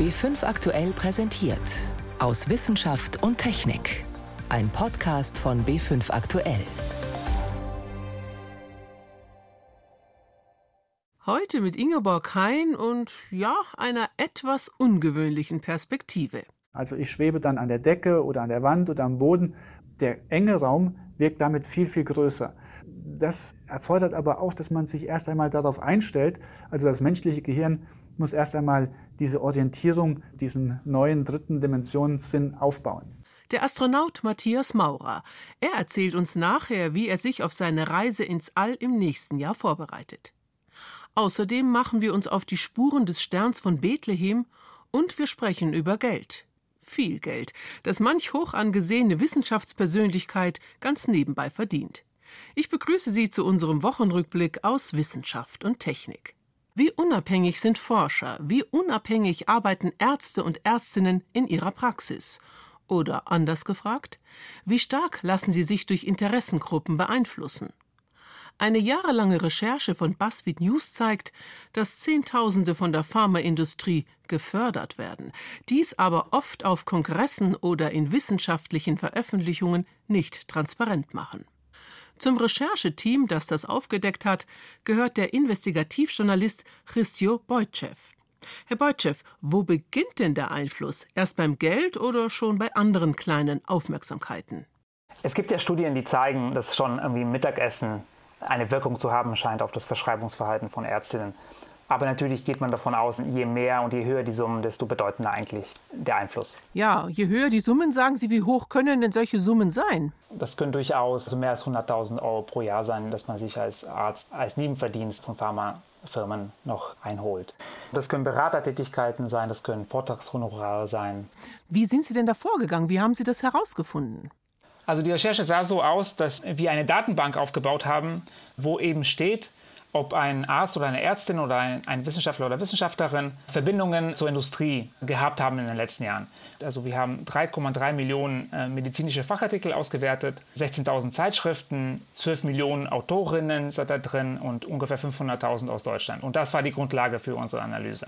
B5 aktuell präsentiert. Aus Wissenschaft und Technik. Ein Podcast von B5 aktuell. Heute mit Ingeborg Hein und ja, einer etwas ungewöhnlichen Perspektive. Also ich schwebe dann an der Decke oder an der Wand oder am Boden. Der enge Raum wirkt damit viel, viel größer. Das erfordert aber auch, dass man sich erst einmal darauf einstellt. Also das menschliche Gehirn muss erst einmal diese Orientierung, diesen neuen dritten Dimensionssinn aufbauen. Der Astronaut Matthias Maurer. Er erzählt uns nachher, wie er sich auf seine Reise ins All im nächsten Jahr vorbereitet. Außerdem machen wir uns auf die Spuren des Sterns von Bethlehem und wir sprechen über Geld. Viel Geld, das manch hoch angesehene Wissenschaftspersönlichkeit ganz nebenbei verdient. Ich begrüße Sie zu unserem Wochenrückblick aus Wissenschaft und Technik. Wie unabhängig sind Forscher? Wie unabhängig arbeiten Ärzte und Ärztinnen in ihrer Praxis? Oder anders gefragt, wie stark lassen sie sich durch Interessengruppen beeinflussen? Eine jahrelange Recherche von BuzzFeed News zeigt, dass Zehntausende von der Pharmaindustrie gefördert werden, dies aber oft auf Kongressen oder in wissenschaftlichen Veröffentlichungen nicht transparent machen. Zum Rechercheteam, das das aufgedeckt hat, gehört der Investigativjournalist Christio Bojcev. Herr Bojcev, wo beginnt denn der Einfluss? Erst beim Geld oder schon bei anderen kleinen Aufmerksamkeiten? Es gibt ja Studien, die zeigen, dass schon irgendwie Mittagessen eine Wirkung zu haben scheint auf das Verschreibungsverhalten von Ärztinnen. Aber natürlich geht man davon aus, je mehr und je höher die Summen, desto bedeutender eigentlich der Einfluss. Ja, je höher die Summen, sagen Sie, wie hoch können denn solche Summen sein? Das können durchaus mehr als 100.000 Euro pro Jahr sein, dass man sich als Arzt als Nebenverdienst von Pharmafirmen noch einholt. Das können Beratertätigkeiten sein, das können Vortragshonorare sein. Wie sind Sie denn da vorgegangen? Wie haben Sie das herausgefunden? Also die Recherche sah so aus, dass wir eine Datenbank aufgebaut haben, wo eben steht, ob ein Arzt oder eine Ärztin oder ein, ein, Wissenschaftler oder Wissenschaftlerin Verbindungen zur Industrie gehabt haben in den letzten Jahren. Also wir haben 3,3 Millionen äh, medizinische Fachartikel ausgewertet, 16.000 Zeitschriften, 12 Millionen Autorinnen sind da drin und ungefähr 500.000 aus Deutschland. Und das war die Grundlage für unsere Analyse.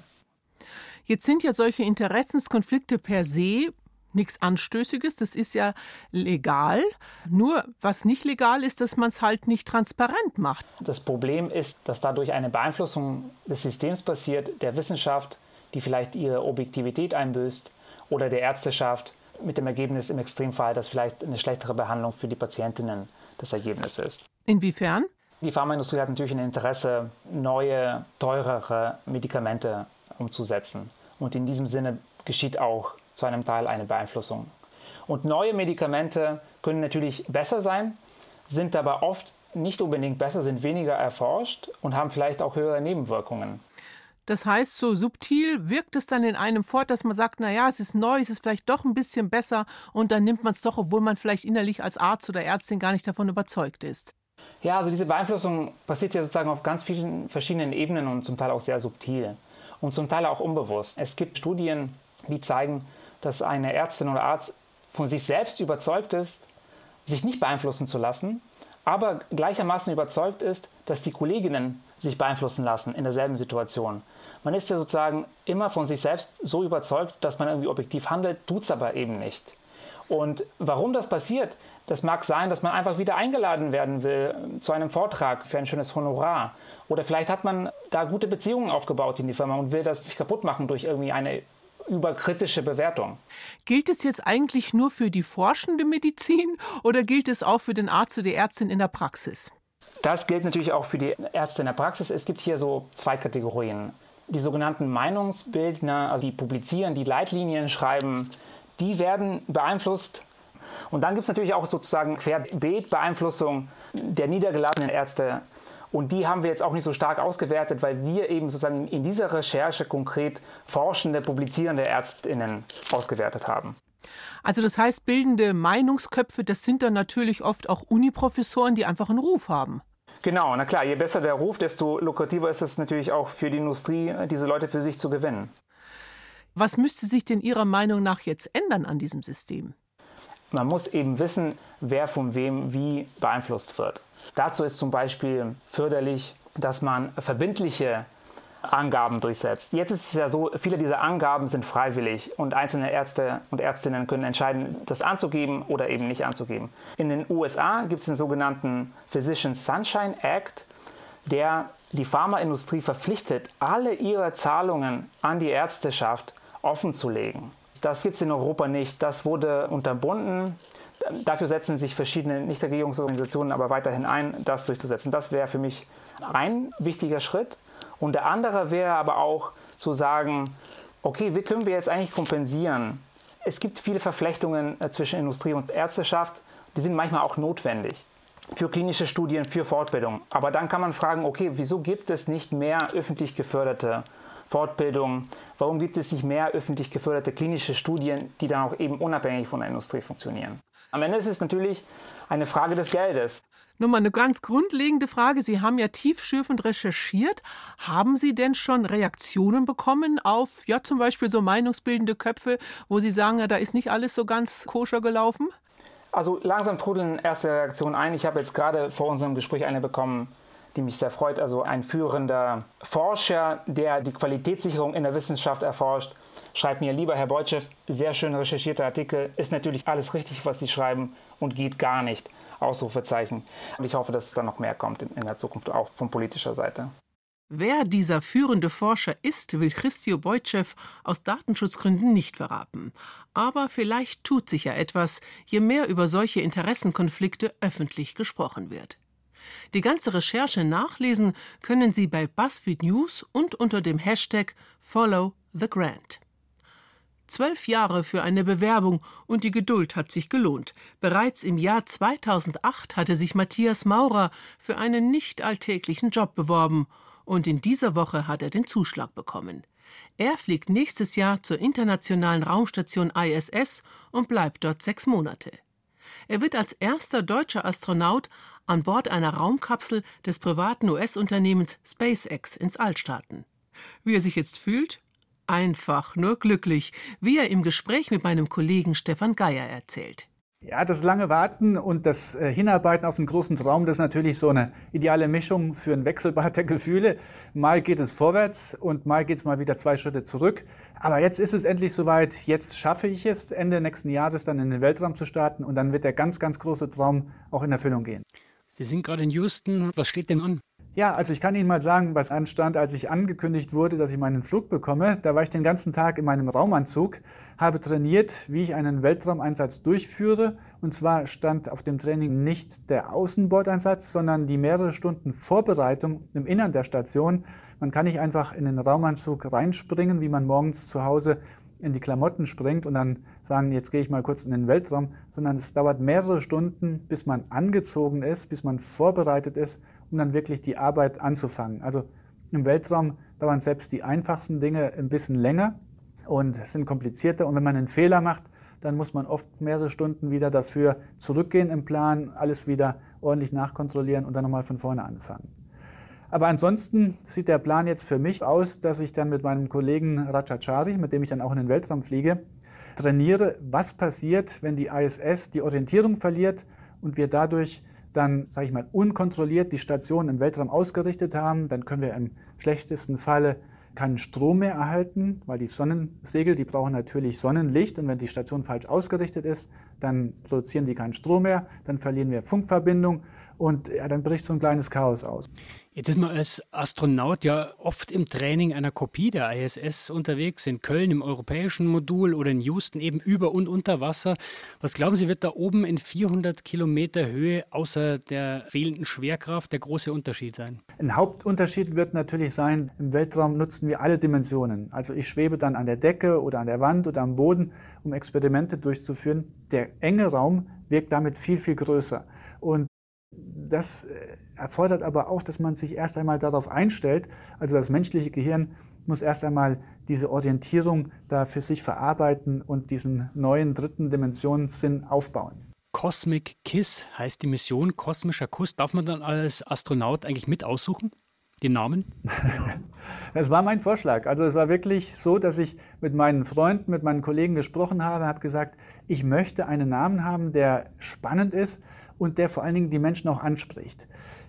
Jetzt sind ja solche Interessenskonflikte per se nichts Anstößiges, das ist ja legal. Nur was nicht legal ist, dass man es halt nicht transparent macht. Das Problem ist, dass dadurch eine Beeinflussung des Systems passiert, der Wissenschaft, die vielleicht ihre Objektivität einbüßt, oder der Ärzteschaft, mit dem Ergebnis im Extremfall, dass vielleicht eine schlechtere Behandlung für die Patientinnen das Ergebnis ist. Inwiefern? Die Pharmaindustrie hat natürlich ein Interesse, neue, teurere Medikamente umzusetzen. Und in diesem Sinne geschieht auch zu einem Teil eine Beeinflussung. Und neue Medikamente können natürlich besser sein, sind aber oft nicht unbedingt besser, sind weniger erforscht und haben vielleicht auch höhere Nebenwirkungen. Das heißt, so subtil wirkt es dann in einem fort, dass man sagt, naja, es ist neu, es ist vielleicht doch ein bisschen besser und dann nimmt man es doch, obwohl man vielleicht innerlich als Arzt oder Ärztin gar nicht davon überzeugt ist. Ja, also diese Beeinflussung passiert ja sozusagen auf ganz vielen verschiedenen Ebenen und zum Teil auch sehr subtil und zum Teil auch unbewusst. Es gibt Studien, die zeigen, dass eine Ärztin oder Arzt von sich selbst überzeugt ist, sich nicht beeinflussen zu lassen, aber gleichermaßen überzeugt ist, dass die Kolleginnen sich beeinflussen lassen in derselben Situation. Man ist ja sozusagen immer von sich selbst so überzeugt, dass man irgendwie objektiv handelt, tut es aber eben nicht. Und warum das passiert, das mag sein, dass man einfach wieder eingeladen werden will zu einem Vortrag für ein schönes Honorar. Oder vielleicht hat man da gute Beziehungen aufgebaut in die Firma und will das sich kaputt machen durch irgendwie eine über kritische Bewertung. Gilt es jetzt eigentlich nur für die forschende Medizin oder gilt es auch für den Arzt oder die Ärztin in der Praxis? Das gilt natürlich auch für die Ärzte in der Praxis. Es gibt hier so zwei Kategorien. Die sogenannten Meinungsbildner, also die publizieren, die Leitlinien schreiben, die werden beeinflusst. Und dann gibt es natürlich auch sozusagen querbeet Beeinflussung der niedergelassenen Ärzte und die haben wir jetzt auch nicht so stark ausgewertet, weil wir eben sozusagen in dieser Recherche konkret forschende, publizierende Ärztinnen ausgewertet haben. Also das heißt, bildende Meinungsköpfe, das sind dann natürlich oft auch Uniprofessoren, die einfach einen Ruf haben. Genau, na klar, je besser der Ruf, desto lukrativer ist es natürlich auch für die Industrie, diese Leute für sich zu gewinnen. Was müsste sich denn Ihrer Meinung nach jetzt ändern an diesem System? Man muss eben wissen, wer von wem wie beeinflusst wird. Dazu ist zum Beispiel förderlich, dass man verbindliche Angaben durchsetzt. Jetzt ist es ja so, viele dieser Angaben sind freiwillig und einzelne Ärzte und Ärztinnen können entscheiden, das anzugeben oder eben nicht anzugeben. In den USA gibt es den sogenannten Physician Sunshine Act, der die Pharmaindustrie verpflichtet, alle ihre Zahlungen an die Ärzteschaft offenzulegen. Das gibt es in Europa nicht. Das wurde unterbunden. Dafür setzen sich verschiedene Nichtregierungsorganisationen aber weiterhin ein, das durchzusetzen. Das wäre für mich ein wichtiger Schritt. Und der andere wäre aber auch zu sagen, okay, wie können wir jetzt eigentlich kompensieren? Es gibt viele Verflechtungen äh, zwischen Industrie und Ärzteschaft, die sind manchmal auch notwendig für klinische Studien, für Fortbildung. Aber dann kann man fragen, okay, wieso gibt es nicht mehr öffentlich geförderte Fortbildung? Warum gibt es nicht mehr öffentlich geförderte klinische Studien, die dann auch eben unabhängig von der Industrie funktionieren? Am Ende ist es natürlich eine Frage des Geldes. Nur mal eine ganz grundlegende Frage. Sie haben ja tiefschürfend recherchiert. Haben Sie denn schon Reaktionen bekommen auf, ja, zum Beispiel so meinungsbildende Köpfe, wo Sie sagen, ja, da ist nicht alles so ganz koscher gelaufen? Also langsam trudeln erste Reaktionen ein. Ich habe jetzt gerade vor unserem Gespräch eine bekommen, die mich sehr freut. Also ein führender Forscher, der die Qualitätssicherung in der Wissenschaft erforscht, schreibt mir, lieber Herr Beutschew, sehr schön recherchierter Artikel, ist natürlich alles richtig, was Sie schreiben und geht gar nicht. Ausrufezeichen. Und ich hoffe, dass es da noch mehr kommt in, in der Zukunft, auch von politischer Seite. Wer dieser führende Forscher ist, will Christio Beutschew aus Datenschutzgründen nicht verraten. Aber vielleicht tut sich ja etwas, je mehr über solche Interessenkonflikte öffentlich gesprochen wird. Die ganze Recherche nachlesen können Sie bei BuzzFeed News und unter dem Hashtag Follow the Grant. Zwölf Jahre für eine Bewerbung und die Geduld hat sich gelohnt. Bereits im Jahr 2008 hatte sich Matthias Maurer für einen nicht alltäglichen Job beworben und in dieser Woche hat er den Zuschlag bekommen. Er fliegt nächstes Jahr zur internationalen Raumstation ISS und bleibt dort sechs Monate. Er wird als erster deutscher Astronaut an Bord einer Raumkapsel des privaten US-Unternehmens SpaceX ins All starten. Wie er sich jetzt fühlt? Einfach nur glücklich, wie er im Gespräch mit meinem Kollegen Stefan Geier erzählt. Ja, das lange Warten und das äh, Hinarbeiten auf einen großen Traum, das ist natürlich so eine ideale Mischung für ein Wechselbad der Gefühle. Mal geht es vorwärts und mal geht es mal wieder zwei Schritte zurück. Aber jetzt ist es endlich soweit. Jetzt schaffe ich es, Ende nächsten Jahres dann in den Weltraum zu starten und dann wird der ganz, ganz große Traum auch in Erfüllung gehen. Sie sind gerade in Houston. Was steht denn an? Ja, also ich kann Ihnen mal sagen, was anstand, als ich angekündigt wurde, dass ich meinen Flug bekomme. Da war ich den ganzen Tag in meinem Raumanzug, habe trainiert, wie ich einen Weltraumeinsatz durchführe. Und zwar stand auf dem Training nicht der Außenbordeinsatz, sondern die mehrere Stunden Vorbereitung im Innern der Station. Man kann nicht einfach in den Raumanzug reinspringen, wie man morgens zu Hause in die Klamotten springt und dann sagen, jetzt gehe ich mal kurz in den Weltraum, sondern es dauert mehrere Stunden, bis man angezogen ist, bis man vorbereitet ist um dann wirklich die Arbeit anzufangen. Also im Weltraum dauern selbst die einfachsten Dinge ein bisschen länger und sind komplizierter. Und wenn man einen Fehler macht, dann muss man oft mehrere Stunden wieder dafür zurückgehen im Plan, alles wieder ordentlich nachkontrollieren und dann nochmal von vorne anfangen. Aber ansonsten sieht der Plan jetzt für mich aus, dass ich dann mit meinem Kollegen Rajachari, mit dem ich dann auch in den Weltraum fliege, trainiere, was passiert, wenn die ISS die Orientierung verliert und wir dadurch dann, sage ich mal, unkontrolliert die Station im Weltraum ausgerichtet haben, dann können wir im schlechtesten Falle keinen Strom mehr erhalten, weil die Sonnensegel, die brauchen natürlich Sonnenlicht und wenn die Station falsch ausgerichtet ist, dann produzieren die keinen Strom mehr, dann verlieren wir Funkverbindung und ja, dann bricht so ein kleines Chaos aus. Jetzt ist man als Astronaut ja oft im Training einer Kopie der ISS unterwegs, in Köln im europäischen Modul oder in Houston eben über und unter Wasser. Was glauben Sie, wird da oben in 400 Kilometer Höhe außer der fehlenden Schwerkraft der große Unterschied sein? Ein Hauptunterschied wird natürlich sein, im Weltraum nutzen wir alle Dimensionen. Also ich schwebe dann an der Decke oder an der Wand oder am Boden, um Experimente durchzuführen. Der enge Raum wirkt damit viel, viel größer. Und das äh, erfordert aber auch, dass man sich erst einmal darauf einstellt. Also das menschliche Gehirn muss erst einmal diese Orientierung da für sich verarbeiten und diesen neuen dritten Dimensionssinn aufbauen. Cosmic Kiss heißt die Mission, kosmischer Kuss. Darf man dann als Astronaut eigentlich mit aussuchen? Den Namen? Das war mein Vorschlag. Also es war wirklich so, dass ich mit meinen Freunden, mit meinen Kollegen gesprochen habe, habe gesagt, ich möchte einen Namen haben, der spannend ist, und der vor allen Dingen die Menschen auch anspricht.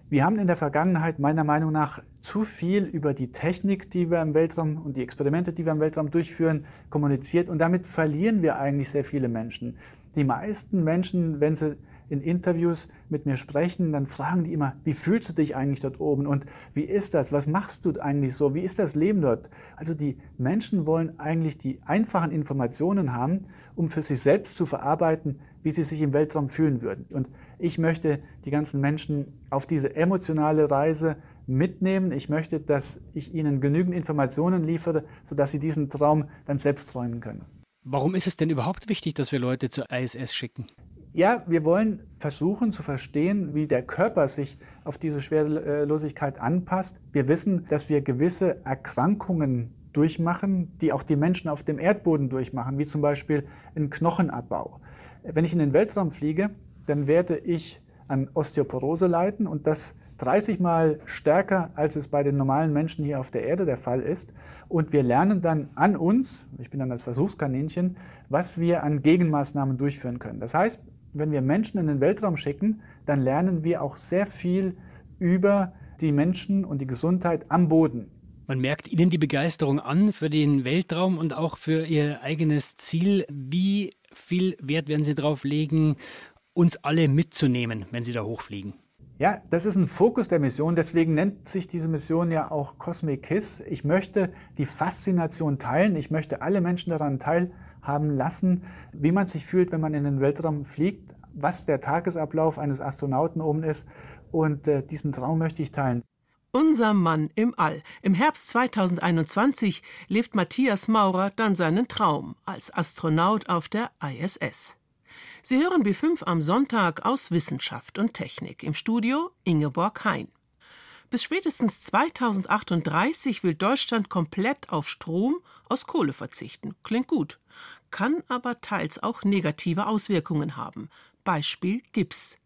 Wir haben in der Vergangenheit meiner Meinung nach zu viel über die Technik, die wir im Weltraum und die Experimente, die wir im Weltraum durchführen, kommuniziert und damit verlieren wir eigentlich sehr viele Menschen. Die meisten Menschen, wenn sie in Interviews mit mir sprechen, dann fragen die immer, wie fühlst du dich eigentlich dort oben und wie ist das, was machst du eigentlich so, wie ist das Leben dort? Also die Menschen wollen eigentlich die einfachen Informationen haben, um für sich selbst zu verarbeiten, wie sie sich im Weltraum fühlen würden. Und ich möchte die ganzen Menschen auf diese emotionale Reise mitnehmen. Ich möchte, dass ich ihnen genügend Informationen liefere, sodass sie diesen Traum dann selbst träumen können. Warum ist es denn überhaupt wichtig, dass wir Leute zur ISS schicken? Ja, wir wollen versuchen zu verstehen, wie der Körper sich auf diese Schwerelosigkeit anpasst. Wir wissen, dass wir gewisse Erkrankungen durchmachen, die auch die Menschen auf dem Erdboden durchmachen, wie zum Beispiel einen Knochenabbau. Wenn ich in den Weltraum fliege, dann werde ich an Osteoporose leiden und das 30 Mal stärker, als es bei den normalen Menschen hier auf der Erde der Fall ist. Und wir lernen dann an uns, ich bin dann das Versuchskaninchen, was wir an Gegenmaßnahmen durchführen können. Das heißt, wenn wir Menschen in den Weltraum schicken, dann lernen wir auch sehr viel über die Menschen und die Gesundheit am Boden. Man merkt Ihnen die Begeisterung an für den Weltraum und auch für Ihr eigenes Ziel. Wie viel Wert werden Sie darauf legen, uns alle mitzunehmen, wenn Sie da hochfliegen? Ja, das ist ein Fokus der Mission. Deswegen nennt sich diese Mission ja auch Cosmic Kiss. Ich möchte die Faszination teilen. Ich möchte alle Menschen daran teilhaben haben lassen, wie man sich fühlt, wenn man in den Weltraum fliegt, was der Tagesablauf eines Astronauten oben ist. Und äh, diesen Traum möchte ich teilen. Unser Mann im All. Im Herbst 2021 lebt Matthias Maurer dann seinen Traum als Astronaut auf der ISS. Sie hören B5 am Sonntag aus Wissenschaft und Technik. Im Studio Ingeborg Hein. Bis spätestens 2038 will Deutschland komplett auf Strom aus Kohle verzichten. Klingt gut kann aber teils auch negative Auswirkungen haben. Beispiel Gips.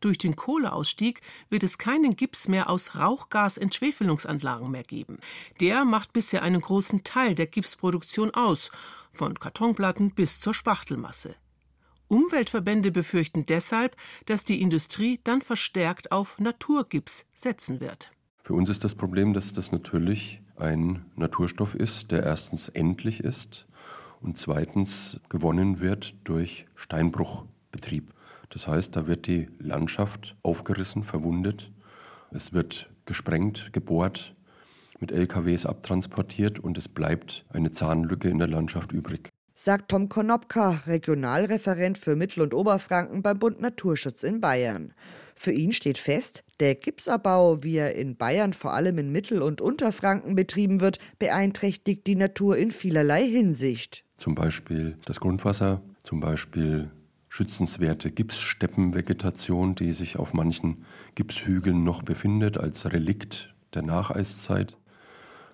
Durch den Kohleausstieg wird es keinen Gips mehr aus Rauchgasentschwefelungsanlagen mehr geben. Der macht bisher einen großen Teil der Gipsproduktion aus, von Kartonplatten bis zur Spachtelmasse. Umweltverbände befürchten deshalb, dass die Industrie dann verstärkt auf Naturgips setzen wird. Für uns ist das Problem, dass das natürlich ein Naturstoff ist, der erstens endlich ist und zweitens gewonnen wird durch Steinbruchbetrieb. Das heißt, da wird die Landschaft aufgerissen, verwundet, es wird gesprengt, gebohrt, mit LKWs abtransportiert und es bleibt eine Zahnlücke in der Landschaft übrig. Sagt Tom Konopka, Regionalreferent für Mittel- und Oberfranken beim Bund Naturschutz in Bayern. Für ihn steht fest, der Gipsabbau, wie er in Bayern vor allem in Mittel- und Unterfranken betrieben wird, beeinträchtigt die Natur in vielerlei Hinsicht zum Beispiel das Grundwasser, zum Beispiel schützenswerte Gipssteppenvegetation, die sich auf manchen Gipshügeln noch befindet als Relikt der Nacheiszeit.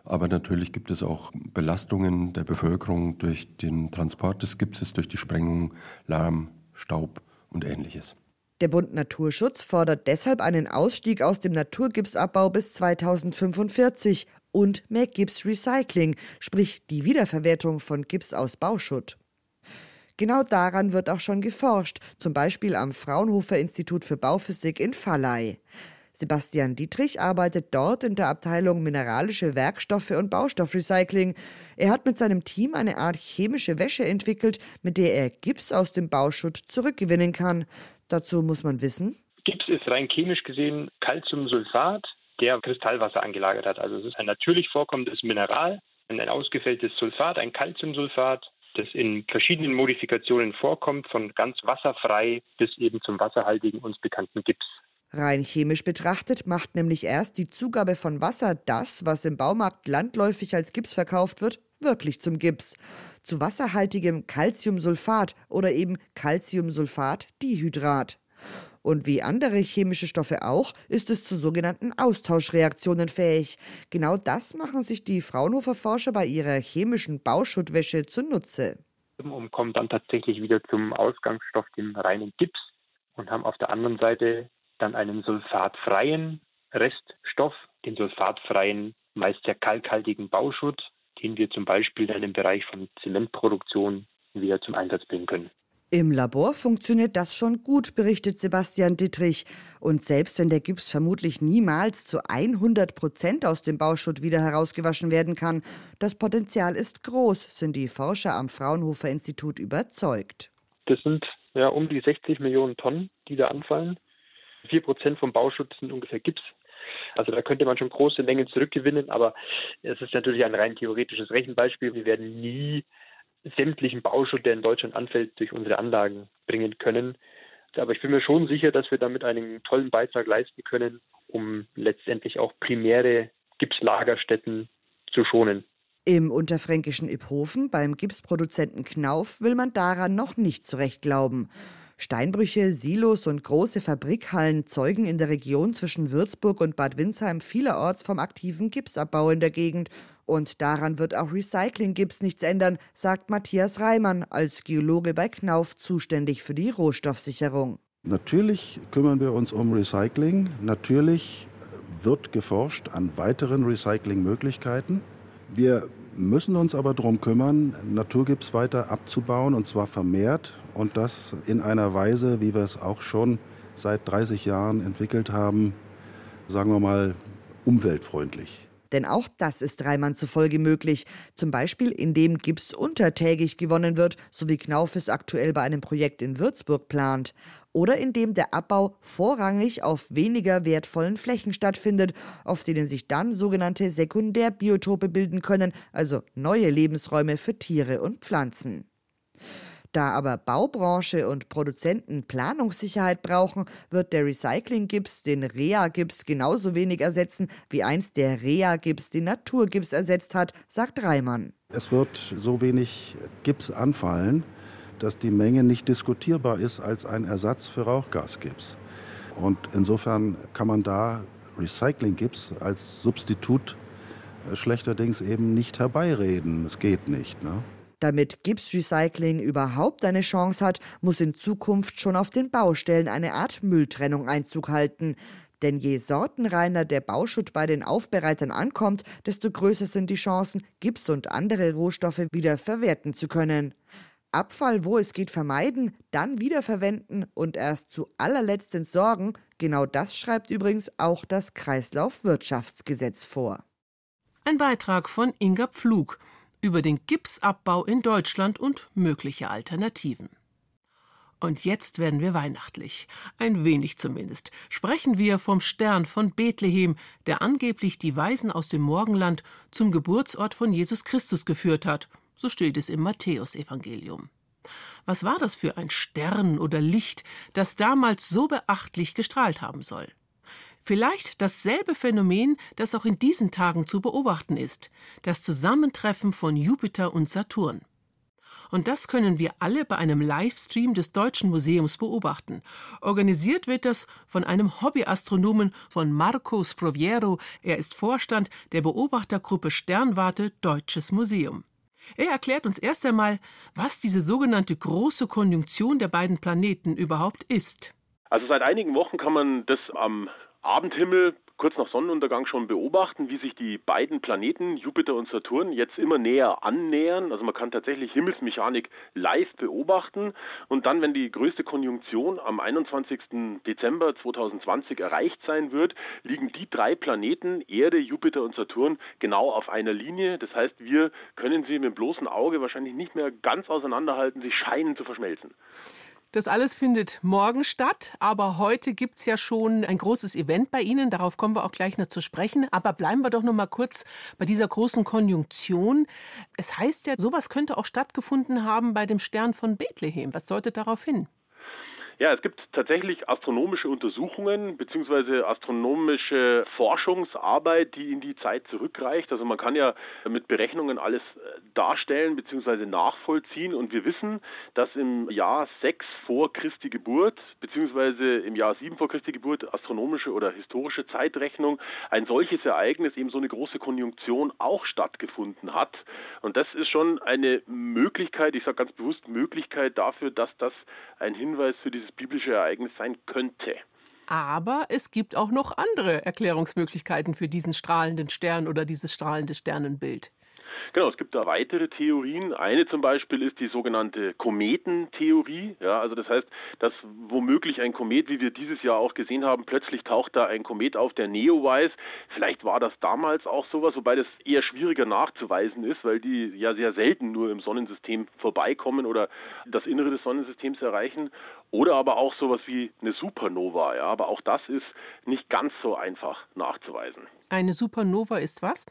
Aber natürlich gibt es auch Belastungen der Bevölkerung durch den Transport des Gipses, durch die Sprengung, Lärm, Staub und ähnliches. Der Bund Naturschutz fordert deshalb einen Ausstieg aus dem Naturgipsabbau bis 2045 und mehr Gipsrecycling, sprich die Wiederverwertung von Gips aus Bauschutt. Genau daran wird auch schon geforscht, zum Beispiel am Fraunhofer Institut für Bauphysik in Valley. Sebastian Dietrich arbeitet dort in der Abteilung Mineralische Werkstoffe und Baustoffrecycling. Er hat mit seinem Team eine Art chemische Wäsche entwickelt, mit der er Gips aus dem Bauschutt zurückgewinnen kann. Dazu muss man wissen. Gips ist rein chemisch gesehen Calciumsulfat der Kristallwasser angelagert hat. Also es ist ein natürlich vorkommendes Mineral, ein ausgefälltes Sulfat, ein Calciumsulfat, das in verschiedenen Modifikationen vorkommt, von ganz wasserfrei bis eben zum wasserhaltigen uns bekannten Gips. Rein chemisch betrachtet macht nämlich erst die Zugabe von Wasser das, was im Baumarkt landläufig als Gips verkauft wird, wirklich zum Gips. Zu wasserhaltigem Calciumsulfat oder eben Calciumsulfat-Dihydrat. Und wie andere chemische Stoffe auch, ist es zu sogenannten Austauschreaktionen fähig. Genau das machen sich die Fraunhofer Forscher bei ihrer chemischen Bauschuttwäsche zunutze. Und kommen dann tatsächlich wieder zum Ausgangsstoff, dem reinen Gips, und haben auf der anderen Seite dann einen sulfatfreien Reststoff, den sulfatfreien, meist sehr kalkhaltigen Bauschutt, den wir zum Beispiel dann im Bereich von Zementproduktion wieder zum Einsatz bringen können. Im Labor funktioniert das schon gut, berichtet Sebastian Dittrich. Und selbst wenn der Gips vermutlich niemals zu 100 Prozent aus dem Bauschutt wieder herausgewaschen werden kann, das Potenzial ist groß, sind die Forscher am Fraunhofer Institut überzeugt. Das sind ja um die 60 Millionen Tonnen, die da anfallen. 4 Prozent vom Bauschutt sind ungefähr Gips. Also da könnte man schon große Mengen zurückgewinnen, aber es ist natürlich ein rein theoretisches Rechenbeispiel. Wir werden nie sämtlichen Bauschutt, der in Deutschland anfällt, durch unsere Anlagen bringen können. Aber ich bin mir schon sicher, dass wir damit einen tollen Beitrag leisten können, um letztendlich auch primäre Gipslagerstätten zu schonen. Im unterfränkischen Iphofen beim Gipsproduzenten Knauf will man daran noch nicht zurecht glauben. Steinbrüche, Silos und große Fabrikhallen zeugen in der Region zwischen Würzburg und Bad Windsheim vielerorts vom aktiven Gipsabbau in der Gegend. Und daran wird auch Recycling-Gips nichts ändern, sagt Matthias Reimann, als Geologe bei Knauf zuständig für die Rohstoffsicherung. Natürlich kümmern wir uns um Recycling. Natürlich wird geforscht an weiteren Recyclingmöglichkeiten. Wir müssen uns aber darum kümmern, Naturgips weiter abzubauen und zwar vermehrt und das in einer Weise, wie wir es auch schon seit 30 Jahren entwickelt haben, sagen wir mal umweltfreundlich. Denn auch das ist Reimann zufolge möglich. Zum Beispiel, indem Gips untertägig gewonnen wird, so wie Knauf es aktuell bei einem Projekt in Würzburg plant. Oder indem der Abbau vorrangig auf weniger wertvollen Flächen stattfindet, auf denen sich dann sogenannte Sekundärbiotope bilden können, also neue Lebensräume für Tiere und Pflanzen. Da aber Baubranche und Produzenten Planungssicherheit brauchen, wird der Recycling-Gips den Rea-Gips genauso wenig ersetzen, wie einst der Rea-Gips den Naturgips ersetzt hat, sagt Reimann. Es wird so wenig Gips anfallen, dass die Menge nicht diskutierbar ist als ein Ersatz für Rauchgasgips. Und insofern kann man da Recycling-Gips als Substitut äh, schlechterdings eben nicht herbeireden. Es geht nicht. Ne? Damit Gipsrecycling überhaupt eine Chance hat, muss in Zukunft schon auf den Baustellen eine Art Mülltrennung Einzug halten. Denn je sortenreiner der Bauschutt bei den Aufbereitern ankommt, desto größer sind die Chancen, Gips und andere Rohstoffe wieder verwerten zu können. Abfall, wo es geht, vermeiden, dann wiederverwenden und erst zu allerletzt entsorgen, genau das schreibt übrigens auch das Kreislaufwirtschaftsgesetz vor. Ein Beitrag von Inga Pflug über den Gipsabbau in Deutschland und mögliche Alternativen. Und jetzt werden wir weihnachtlich. Ein wenig zumindest. Sprechen wir vom Stern von Bethlehem, der angeblich die Weisen aus dem Morgenland zum Geburtsort von Jesus Christus geführt hat. So steht es im Matthäusevangelium. Was war das für ein Stern oder Licht, das damals so beachtlich gestrahlt haben soll? Vielleicht dasselbe Phänomen, das auch in diesen Tagen zu beobachten ist, das Zusammentreffen von Jupiter und Saturn. Und das können wir alle bei einem Livestream des Deutschen Museums beobachten. Organisiert wird das von einem Hobbyastronomen von Marco Sproviero. Er ist Vorstand der Beobachtergruppe Sternwarte Deutsches Museum. Er erklärt uns erst einmal, was diese sogenannte große Konjunktion der beiden Planeten überhaupt ist. Also seit einigen Wochen kann man das am Abendhimmel kurz nach Sonnenuntergang schon beobachten, wie sich die beiden Planeten Jupiter und Saturn jetzt immer näher annähern. Also man kann tatsächlich Himmelsmechanik live beobachten und dann, wenn die größte Konjunktion am 21. Dezember 2020 erreicht sein wird, liegen die drei Planeten Erde, Jupiter und Saturn genau auf einer Linie. Das heißt, wir können sie mit dem bloßen Auge wahrscheinlich nicht mehr ganz auseinanderhalten. Sie scheinen zu verschmelzen. Das alles findet morgen statt, aber heute gibt es ja schon ein großes Event bei Ihnen. Darauf kommen wir auch gleich noch zu sprechen. Aber bleiben wir doch noch mal kurz bei dieser großen Konjunktion. Es heißt ja, sowas könnte auch stattgefunden haben bei dem Stern von Bethlehem. Was deutet darauf hin? Ja, es gibt tatsächlich astronomische Untersuchungen bzw. astronomische Forschungsarbeit, die in die Zeit zurückreicht. Also man kann ja mit Berechnungen alles äh, darstellen bzw. nachvollziehen und wir wissen, dass im Jahr 6 vor Christi Geburt bzw. im Jahr 7 vor Christi Geburt astronomische oder historische Zeitrechnung ein solches Ereignis, eben so eine große Konjunktion auch stattgefunden hat. Und das ist schon eine Möglichkeit, ich sage ganz bewusst Möglichkeit dafür, dass das ein Hinweis für diese dieses biblische Ereignis sein könnte. Aber es gibt auch noch andere Erklärungsmöglichkeiten für diesen strahlenden Stern oder dieses strahlende Sternenbild. Genau, es gibt da weitere Theorien. Eine zum Beispiel ist die sogenannte Kometentheorie. Ja, also das heißt, dass womöglich ein Komet, wie wir dieses Jahr auch gesehen haben, plötzlich taucht da ein Komet auf, der Neowise. Vielleicht war das damals auch sowas, wobei das eher schwieriger nachzuweisen ist, weil die ja sehr selten nur im Sonnensystem vorbeikommen oder das Innere des Sonnensystems erreichen. Oder aber auch sowas wie eine Supernova. Ja, aber auch das ist nicht ganz so einfach nachzuweisen. Eine Supernova ist was?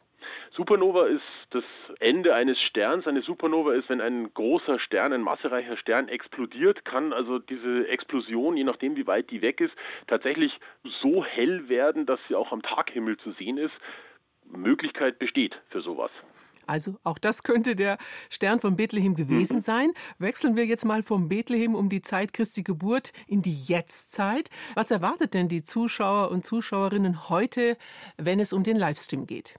Supernova ist das Ende eines Sterns. Eine Supernova ist, wenn ein großer Stern, ein massereicher Stern explodiert, kann also diese Explosion, je nachdem wie weit die weg ist, tatsächlich so hell werden, dass sie auch am Taghimmel zu sehen ist. Möglichkeit besteht für sowas. Also auch das könnte der Stern von Bethlehem gewesen mhm. sein. Wechseln wir jetzt mal vom Bethlehem um die Zeit Christi Geburt in die Jetztzeit. Was erwartet denn die Zuschauer und Zuschauerinnen heute, wenn es um den Livestream geht?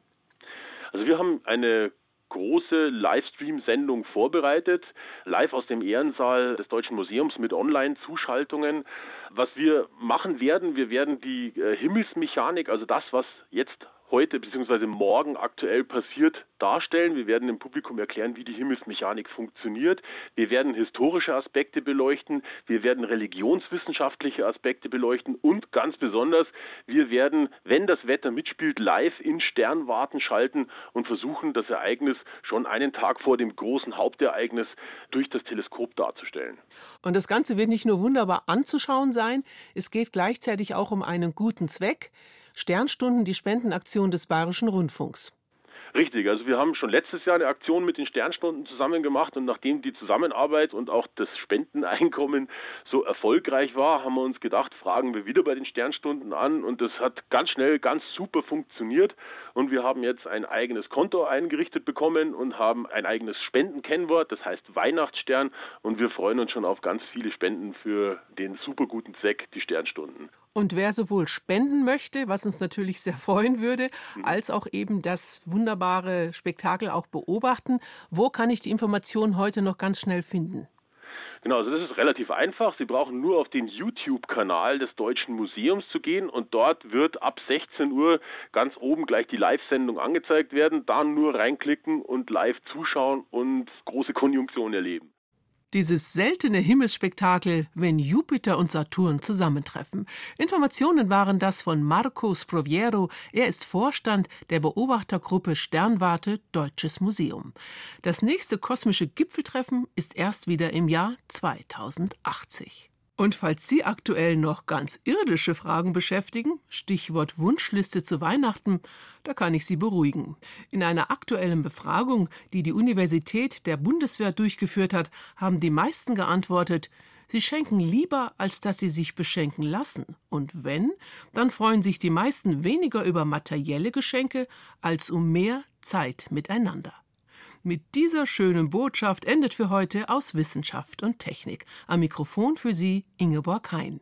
Also wir haben eine große Livestream-Sendung vorbereitet, live aus dem Ehrensaal des Deutschen Museums mit Online-Zuschaltungen. Was wir machen werden, wir werden die äh, Himmelsmechanik, also das, was jetzt heute bzw. morgen aktuell passiert, darstellen. Wir werden dem Publikum erklären, wie die Himmelsmechanik funktioniert. Wir werden historische Aspekte beleuchten. Wir werden religionswissenschaftliche Aspekte beleuchten. Und ganz besonders, wir werden, wenn das Wetter mitspielt, live in Sternwarten schalten und versuchen, das Ereignis schon einen Tag vor dem großen Hauptereignis durch das Teleskop darzustellen. Und das Ganze wird nicht nur wunderbar anzuschauen sein, es geht gleichzeitig auch um einen guten Zweck. Sternstunden die Spendenaktion des Bayerischen Rundfunks. Richtig, also wir haben schon letztes Jahr eine Aktion mit den Sternstunden zusammen gemacht und nachdem die Zusammenarbeit und auch das Spendeneinkommen so erfolgreich war, haben wir uns gedacht, fragen wir wieder bei den Sternstunden an und das hat ganz schnell, ganz super funktioniert und wir haben jetzt ein eigenes Konto eingerichtet bekommen und haben ein eigenes Spendenkennwort, das heißt Weihnachtsstern und wir freuen uns schon auf ganz viele Spenden für den super guten Zweck, die Sternstunden. Und wer sowohl spenden möchte, was uns natürlich sehr freuen würde, mhm. als auch eben das wunderbare Spektakel auch beobachten, wo kann ich die Informationen heute noch ganz schnell finden? Genau, also das ist relativ einfach. Sie brauchen nur auf den YouTube-Kanal des Deutschen Museums zu gehen und dort wird ab 16 Uhr ganz oben gleich die Live-Sendung angezeigt werden. Da nur reinklicken und live zuschauen und große Konjunktion erleben. Dieses seltene Himmelsspektakel, wenn Jupiter und Saturn zusammentreffen. Informationen waren das von Marco Sproviero. Er ist Vorstand der Beobachtergruppe Sternwarte Deutsches Museum. Das nächste kosmische Gipfeltreffen ist erst wieder im Jahr 2080. Und falls Sie aktuell noch ganz irdische Fragen beschäftigen, Stichwort Wunschliste zu Weihnachten, da kann ich Sie beruhigen. In einer aktuellen Befragung, die die Universität der Bundeswehr durchgeführt hat, haben die meisten geantwortet, Sie schenken lieber, als dass Sie sich beschenken lassen. Und wenn, dann freuen sich die meisten weniger über materielle Geschenke als um mehr Zeit miteinander. Mit dieser schönen Botschaft endet für heute aus Wissenschaft und Technik. Am Mikrofon für Sie Ingeborg Hein.